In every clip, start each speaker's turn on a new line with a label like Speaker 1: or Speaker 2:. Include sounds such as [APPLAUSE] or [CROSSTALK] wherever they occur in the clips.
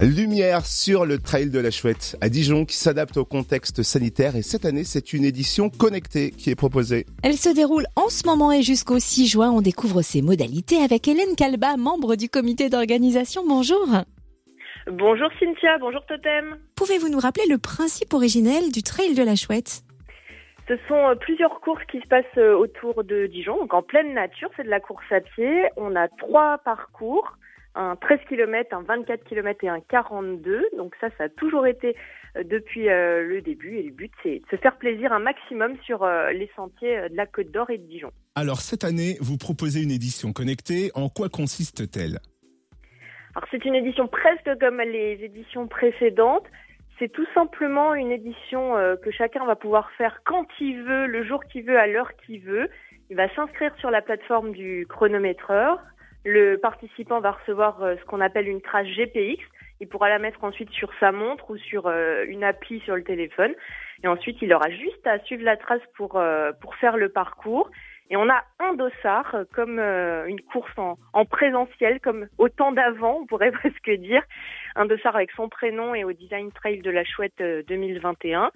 Speaker 1: Lumière sur le trail de la Chouette à Dijon qui s'adapte au contexte sanitaire et cette année c'est une édition connectée qui est proposée.
Speaker 2: Elle se déroule en ce moment et jusqu'au 6 juin. On découvre ses modalités avec Hélène Calba, membre du comité d'organisation. Bonjour.
Speaker 3: Bonjour Cynthia, bonjour Totem.
Speaker 2: Pouvez-vous nous rappeler le principe originel du trail de la Chouette?
Speaker 3: Ce sont euh, plusieurs courses qui se passent euh, autour de Dijon, donc en pleine nature, c'est de la course à pied. On a trois parcours un 13 km, un 24 km et un 42. Donc ça, ça a toujours été euh, depuis euh, le début. Et le but, c'est de se faire plaisir un maximum sur euh, les sentiers de la Côte d'Or et de Dijon.
Speaker 1: Alors cette année, vous proposez une édition connectée. En quoi consiste-t-elle?
Speaker 3: Alors c'est une édition presque comme les éditions précédentes. C'est tout simplement une édition que chacun va pouvoir faire quand il veut, le jour qu'il veut, à l'heure qu'il veut. Il va s'inscrire sur la plateforme du chronométreur le participant va recevoir euh, ce qu'on appelle une trace GPX. Il pourra la mettre ensuite sur sa montre ou sur euh, une appli sur le téléphone. Et ensuite, il aura juste à suivre la trace pour, euh, pour faire le parcours. Et on a un dossard, comme une course en, en, présentiel, comme au temps d'avant, on pourrait [LAUGHS] presque dire. Un dossard avec son prénom et au Design Trail de la Chouette 2021.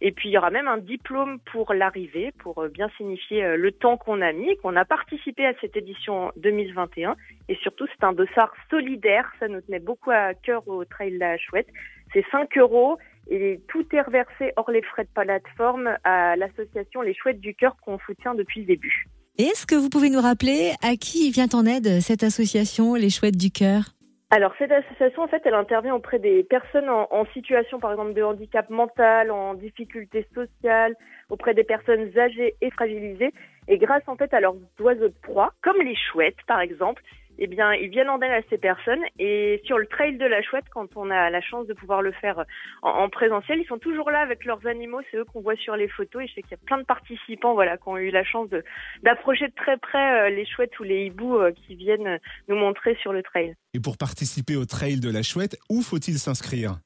Speaker 3: Et puis, il y aura même un diplôme pour l'arrivée, pour bien signifier le temps qu'on a mis, qu'on a participé à cette édition 2021. Et surtout, c'est un dossard solidaire. Ça nous tenait beaucoup à cœur au Trail de la Chouette. C'est 5 euros et tout est reversé hors les frais de plateforme à l'association Les Chouettes du Cœur qu'on soutient depuis le début.
Speaker 2: Et est-ce que vous pouvez nous rappeler à qui vient en aide cette association Les Chouettes du Cœur?
Speaker 3: Alors cette association, en fait, elle intervient auprès des personnes en, en, situation, par exemple, de handicap mental, en difficulté sociale, auprès des personnes âgées et fragilisées. Et grâce, en fait, à leurs oiseaux de proie, comme les chouettes, par exemple, eh bien, ils viennent en aide à ces personnes. Et sur le trail de la chouette, quand on a la chance de pouvoir le faire en, présentiel, ils sont toujours là avec leurs animaux. C'est eux qu'on voit sur les photos. Et je sais qu'il y a plein de participants, voilà, qui ont eu la chance d'approcher de, très près euh, les chouettes ou les hiboux euh, qui viennent nous montrer sur le trail.
Speaker 1: Et pour participer au trail de la chouette, où faut-il s'inscrire?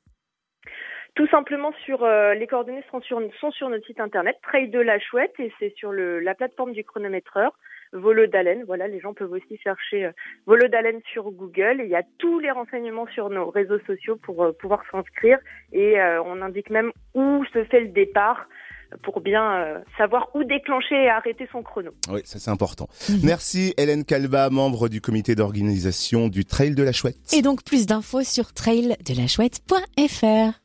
Speaker 3: Tout simplement sur euh, les coordonnées sont sur, sont sur notre site internet Trail de la Chouette et c'est sur le, la plateforme du chronométreur Volo d'Haleine. Voilà, les gens peuvent aussi chercher euh, Volo d'Haleine sur Google. Et il y a tous les renseignements sur nos réseaux sociaux pour euh, pouvoir s'inscrire. Et euh, on indique même où se fait le départ pour bien savoir où déclencher et arrêter son chrono.
Speaker 1: Oui, ça c'est important. Mhm. Merci Hélène Calva, membre du comité d'organisation du Trail de la Chouette.
Speaker 2: Et donc plus d'infos sur traildelachouette.fr.